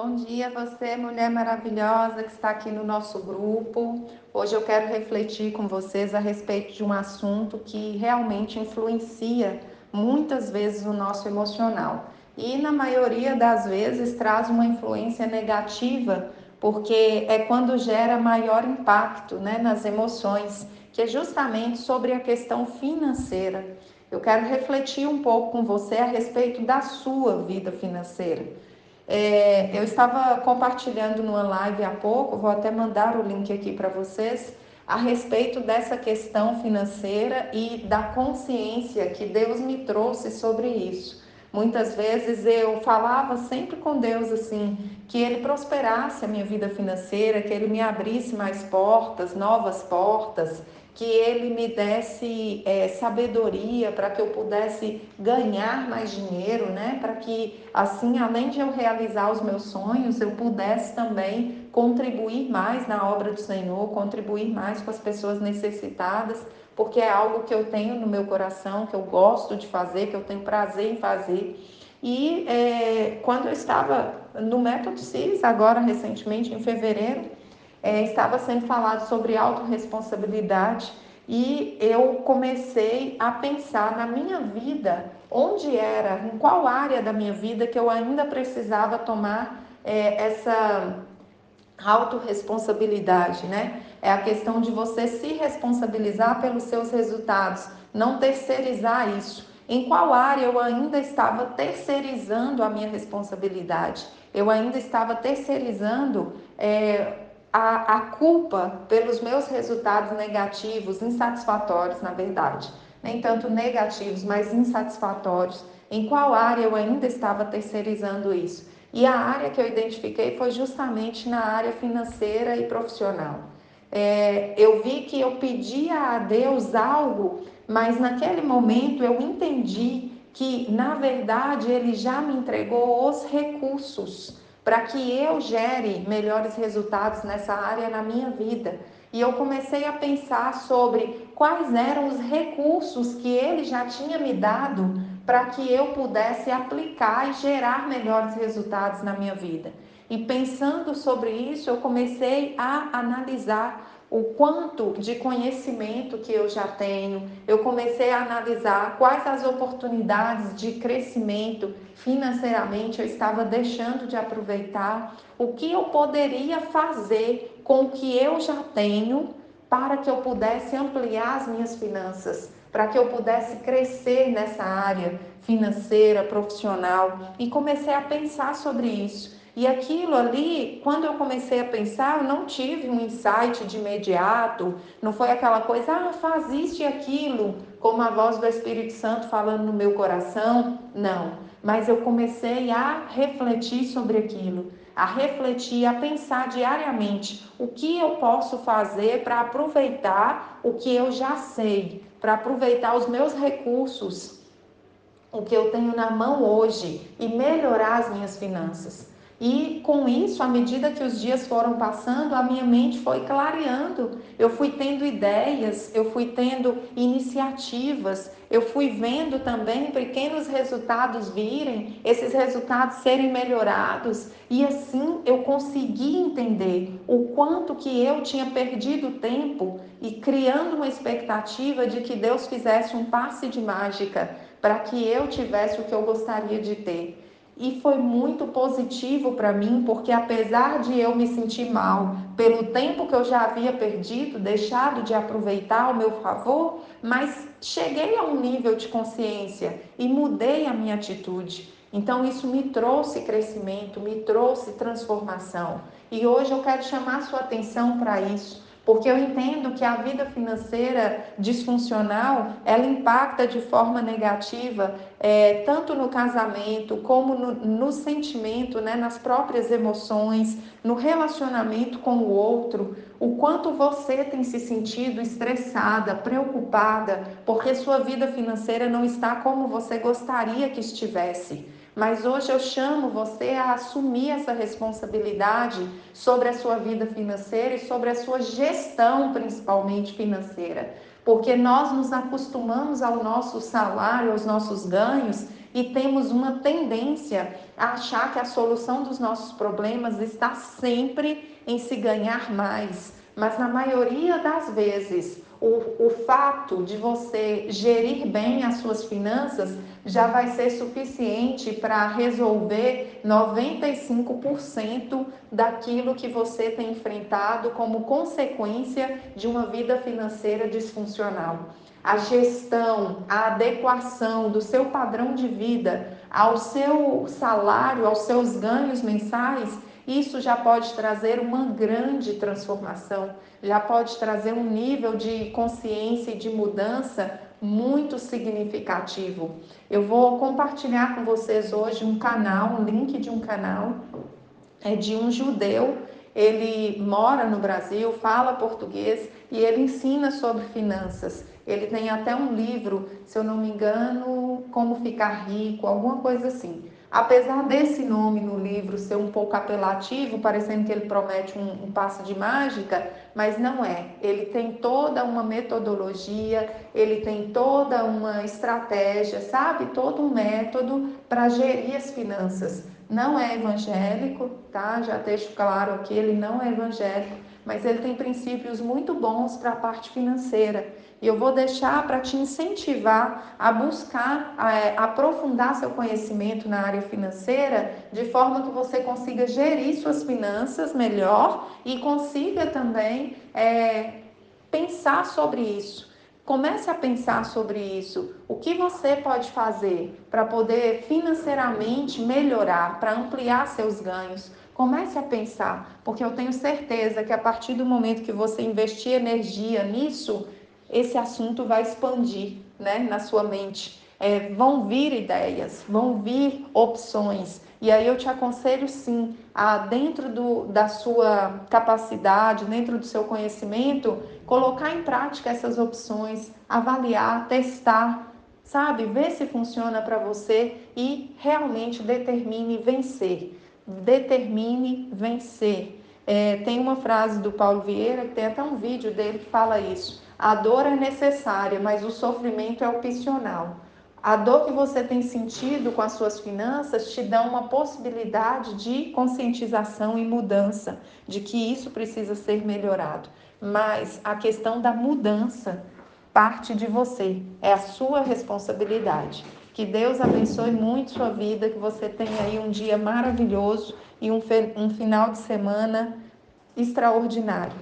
Bom dia, você, mulher maravilhosa que está aqui no nosso grupo. Hoje eu quero refletir com vocês a respeito de um assunto que realmente influencia muitas vezes o nosso emocional e, na maioria das vezes, traz uma influência negativa, porque é quando gera maior impacto né, nas emoções, que é justamente sobre a questão financeira. Eu quero refletir um pouco com você a respeito da sua vida financeira. É, eu estava compartilhando numa live há pouco, vou até mandar o link aqui para vocês, a respeito dessa questão financeira e da consciência que Deus me trouxe sobre isso. Muitas vezes eu falava sempre com Deus assim, que Ele prosperasse a minha vida financeira, que Ele me abrisse mais portas, novas portas, que ele me desse é, sabedoria para que eu pudesse ganhar mais dinheiro, né? Para que assim, além de eu realizar os meus sonhos, eu pudesse também contribuir mais na obra do Senhor, contribuir mais com as pessoas necessitadas, porque é algo que eu tenho no meu coração, que eu gosto de fazer, que eu tenho prazer em fazer. E é, quando eu estava no Método CIS, agora recentemente em fevereiro, é, estava sendo falado sobre autorresponsabilidade e eu comecei a pensar na minha vida, onde era, em qual área da minha vida que eu ainda precisava tomar é, essa autorresponsabilidade, né? É a questão de você se responsabilizar pelos seus resultados, não terceirizar isso. Em qual área eu ainda estava terceirizando a minha responsabilidade? Eu ainda estava terceirizando é, a, a culpa pelos meus resultados negativos, insatisfatórios, na verdade. Nem tanto negativos, mas insatisfatórios. Em qual área eu ainda estava terceirizando isso? E a área que eu identifiquei foi justamente na área financeira e profissional. É, eu vi que eu pedia a Deus algo, mas naquele momento eu entendi que, na verdade, Ele já me entregou os recursos para que eu gere melhores resultados nessa área na minha vida. E eu comecei a pensar sobre quais eram os recursos que ele já tinha me dado para que eu pudesse aplicar e gerar melhores resultados na minha vida. E pensando sobre isso, eu comecei a analisar o quanto de conhecimento que eu já tenho, eu comecei a analisar quais as oportunidades de crescimento financeiramente eu estava deixando de aproveitar, o que eu poderia fazer com o que eu já tenho para que eu pudesse ampliar as minhas finanças, para que eu pudesse crescer nessa área financeira, profissional, e comecei a pensar sobre isso. E aquilo ali, quando eu comecei a pensar, eu não tive um insight de imediato, não foi aquela coisa, ah, faz isso e aquilo, como a voz do Espírito Santo falando no meu coração. Não. Mas eu comecei a refletir sobre aquilo, a refletir, a pensar diariamente o que eu posso fazer para aproveitar o que eu já sei, para aproveitar os meus recursos, o que eu tenho na mão hoje e melhorar as minhas finanças. E com isso, à medida que os dias foram passando, a minha mente foi clareando. Eu fui tendo ideias, eu fui tendo iniciativas, eu fui vendo também pequenos resultados virem, esses resultados serem melhorados, e assim eu consegui entender o quanto que eu tinha perdido tempo e criando uma expectativa de que Deus fizesse um passe de mágica para que eu tivesse o que eu gostaria de ter. E foi muito positivo para mim, porque apesar de eu me sentir mal pelo tempo que eu já havia perdido, deixado de aproveitar ao meu favor, mas cheguei a um nível de consciência e mudei a minha atitude. Então isso me trouxe crescimento, me trouxe transformação. E hoje eu quero chamar sua atenção para isso porque eu entendo que a vida financeira disfuncional ela impacta de forma negativa é, tanto no casamento como no, no sentimento, né, nas próprias emoções, no relacionamento com o outro, o quanto você tem se sentido estressada, preocupada, porque sua vida financeira não está como você gostaria que estivesse. Mas hoje eu chamo você a assumir essa responsabilidade sobre a sua vida financeira e sobre a sua gestão, principalmente financeira. Porque nós nos acostumamos ao nosso salário, aos nossos ganhos e temos uma tendência a achar que a solução dos nossos problemas está sempre em se ganhar mais. Mas na maioria das vezes, o, o fato de você gerir bem as suas finanças já vai ser suficiente para resolver 95% daquilo que você tem enfrentado como consequência de uma vida financeira disfuncional. A gestão, a adequação do seu padrão de vida ao seu salário, aos seus ganhos mensais isso já pode trazer uma grande transformação, já pode trazer um nível de consciência e de mudança muito significativo. Eu vou compartilhar com vocês hoje um canal, um link de um canal é de um judeu. Ele mora no Brasil, fala português e ele ensina sobre finanças. Ele tem até um livro, se eu não me engano, Como Ficar Rico, alguma coisa assim. Apesar desse nome no livro ser um pouco apelativo, parecendo que ele promete um, um passo de mágica, mas não é. Ele tem toda uma metodologia, ele tem toda uma estratégia, sabe? Todo um método para gerir as finanças. Não é evangélico, tá? Já deixo claro que ele não é evangélico, mas ele tem princípios muito bons para a parte financeira. E eu vou deixar para te incentivar a buscar, a, é, aprofundar seu conhecimento na área financeira, de forma que você consiga gerir suas finanças melhor e consiga também é, pensar sobre isso. Comece a pensar sobre isso. O que você pode fazer para poder financeiramente melhorar, para ampliar seus ganhos? Comece a pensar, porque eu tenho certeza que a partir do momento que você investir energia nisso, esse assunto vai expandir né, na sua mente. É, vão vir ideias, vão vir opções. E aí eu te aconselho sim a, dentro do, da sua capacidade, dentro do seu conhecimento, colocar em prática essas opções, avaliar, testar, sabe? Ver se funciona para você e realmente determine vencer. Determine vencer. É, tem uma frase do Paulo Vieira, tem até um vídeo dele que fala isso a dor é necessária, mas o sofrimento é opcional. A dor que você tem sentido com as suas finanças te dá uma possibilidade de conscientização e mudança, de que isso precisa ser melhorado. Mas a questão da mudança parte de você, é a sua responsabilidade. Que Deus abençoe muito sua vida, que você tenha aí um dia maravilhoso e um, um final de semana extraordinário.